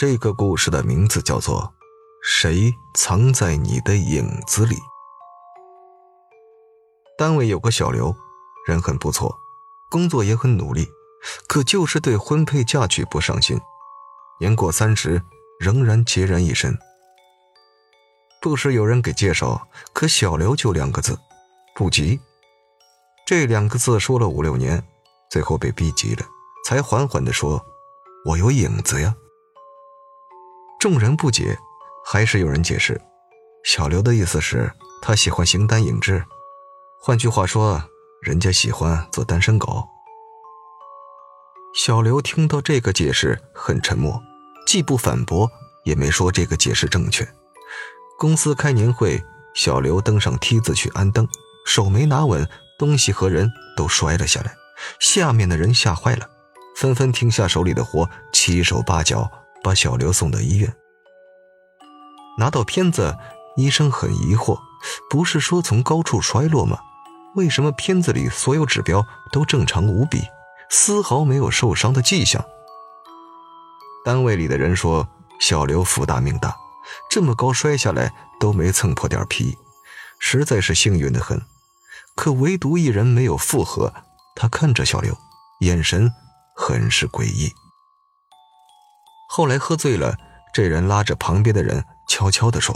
这个故事的名字叫做《谁藏在你的影子里》。单位有个小刘，人很不错，工作也很努力，可就是对婚配嫁娶不上心。年过三十，仍然孑然一身。不时有人给介绍，可小刘就两个字：不急。这两个字说了五六年，最后被逼急了，才缓缓地说：“我有影子呀。”众人不解，还是有人解释：小刘的意思是，他喜欢形单影只。换句话说，人家喜欢做单身狗。小刘听到这个解释，很沉默，既不反驳，也没说这个解释正确。公司开年会，小刘登上梯子去安灯，手没拿稳，东西和人都摔了下来。下面的人吓坏了，纷纷停下手里的活，七手八脚。把小刘送到医院，拿到片子，医生很疑惑：不是说从高处摔落吗？为什么片子里所有指标都正常无比，丝毫没有受伤的迹象？单位里的人说，小刘福大命大，这么高摔下来都没蹭破点皮，实在是幸运的很。可唯独一人没有附和，他看着小刘，眼神很是诡异。后来喝醉了，这人拉着旁边的人悄悄地说：“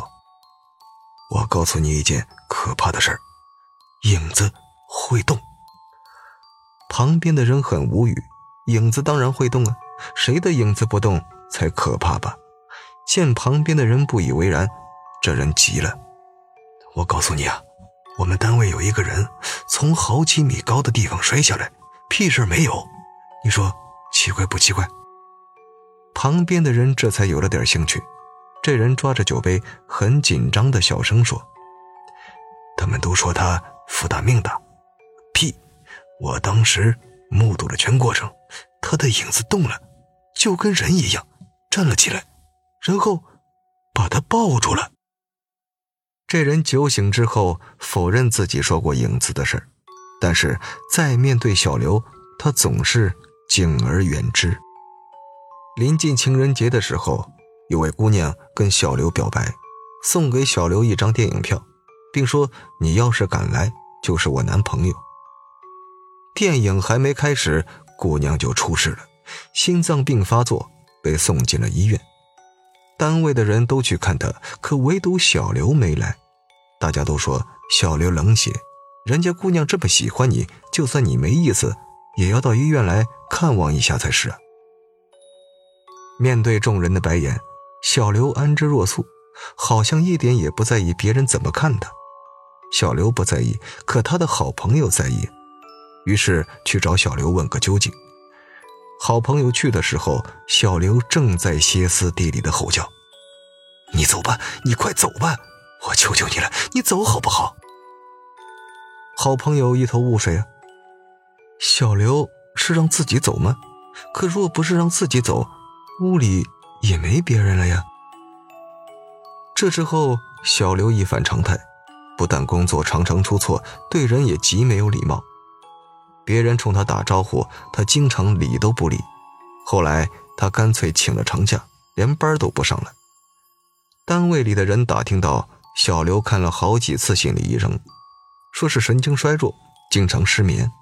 我告诉你一件可怕的事儿，影子会动。”旁边的人很无语：“影子当然会动啊，谁的影子不动才可怕吧？”见旁边的人不以为然，这人急了：“我告诉你啊，我们单位有一个人从好几米高的地方摔下来，屁事没有，你说奇怪不奇怪？”旁边的人这才有了点兴趣，这人抓着酒杯，很紧张的小声说：“他们都说他福大命大，屁！我当时目睹了全过程，他的影子动了，就跟人一样站了起来，然后把他抱住了。”这人酒醒之后否认自己说过影子的事但是在面对小刘，他总是敬而远之。临近情人节的时候，有位姑娘跟小刘表白，送给小刘一张电影票，并说：“你要是敢来，就是我男朋友。”电影还没开始，姑娘就出事了，心脏病发作，被送进了医院。单位的人都去看她，可唯独小刘没来。大家都说小刘冷血，人家姑娘这么喜欢你，就算你没意思，也要到医院来看望一下才是啊。面对众人的白眼，小刘安之若素，好像一点也不在意别人怎么看他。小刘不在意，可他的好朋友在意，于是去找小刘问个究竟。好朋友去的时候，小刘正在歇斯底里的吼叫：“你走吧，你快走吧，我求求你了，你走好不好？”好朋友一头雾水啊。小刘是让自己走吗？可若不是让自己走，屋里也没别人了呀。这之后，小刘一反常态，不但工作常常出错，对人也极没有礼貌。别人冲他打招呼，他经常理都不理。后来，他干脆请了长假，连班都不上了。单位里的人打听到，小刘看了好几次心理医生，说是神经衰弱，经常失眠。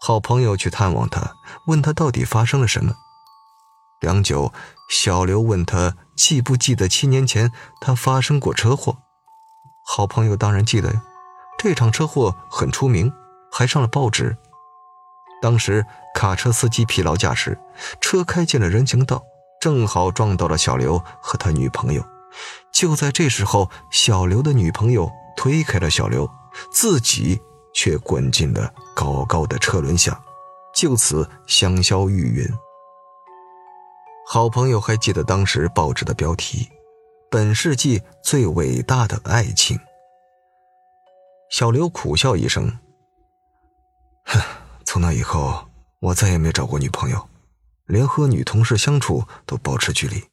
好朋友去探望他，问他到底发生了什么。良久，小刘问他记不记得七年前他发生过车祸。好朋友当然记得呀，这场车祸很出名，还上了报纸。当时卡车司机疲劳驾驶，车开进了人行道，正好撞到了小刘和他女朋友。就在这时候，小刘的女朋友推开了小刘，自己却滚进了高高的车轮下，就此香消玉殒。好朋友还记得当时报纸的标题：“本世纪最伟大的爱情。”小刘苦笑一声：“哼，从那以后，我再也没找过女朋友，连和女同事相处都保持距离。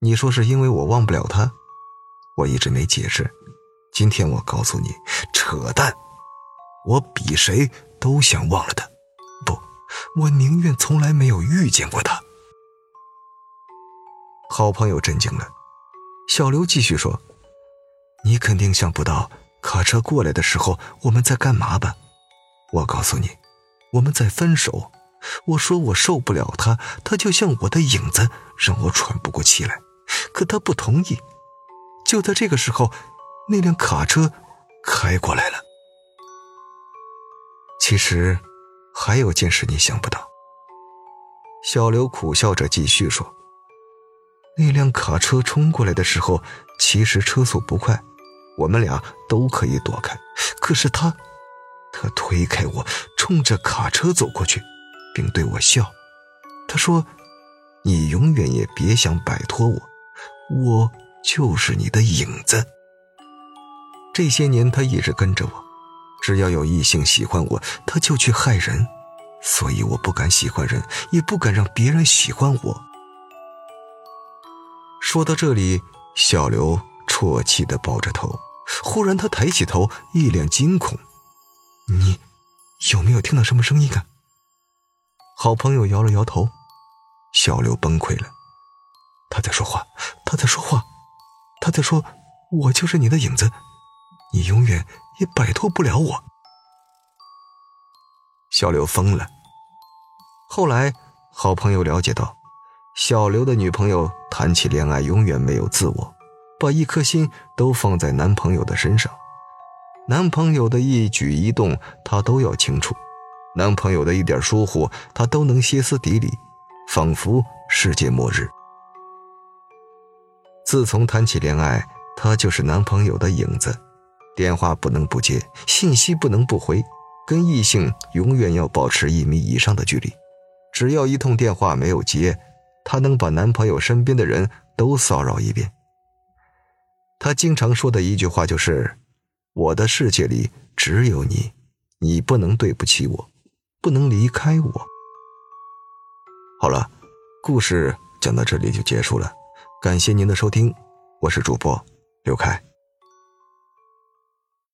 你说是因为我忘不了她？我一直没解释。今天我告诉你，扯淡！我比谁都想忘了她。不，我宁愿从来没有遇见过她。”好朋友震惊了。小刘继续说：“你肯定想不到卡车过来的时候我们在干嘛吧？我告诉你，我们在分手。我说我受不了他，他就像我的影子，让我喘不过气来。可他不同意。就在这个时候，那辆卡车开过来了。其实，还有件事你想不到。”小刘苦笑着继续说。那辆卡车冲过来的时候，其实车速不快，我们俩都可以躲开。可是他，他推开我，冲着卡车走过去，并对我笑。他说：“你永远也别想摆脱我，我就是你的影子。”这些年他一直跟着我，只要有异性喜欢我，他就去害人，所以我不敢喜欢人，也不敢让别人喜欢我。说到这里，小刘啜泣的抱着头。忽然，他抬起头，一脸惊恐：“你有没有听到什么声音啊？”好朋友摇了摇头。小刘崩溃了：“他在说话，他在说话，他在说，我就是你的影子，你永远也摆脱不了我。”小刘疯了。后来，好朋友了解到。小刘的女朋友谈起恋爱永远没有自我，把一颗心都放在男朋友的身上，男朋友的一举一动她都要清楚，男朋友的一点疏忽她都能歇斯底里，仿佛世界末日。自从谈起恋爱，她就是男朋友的影子，电话不能不接，信息不能不回，跟异性永远要保持一米以上的距离，只要一通电话没有接。她能把男朋友身边的人都骚扰一遍。她经常说的一句话就是：“我的世界里只有你，你不能对不起我，不能离开我。”好了，故事讲到这里就结束了，感谢您的收听，我是主播刘凯。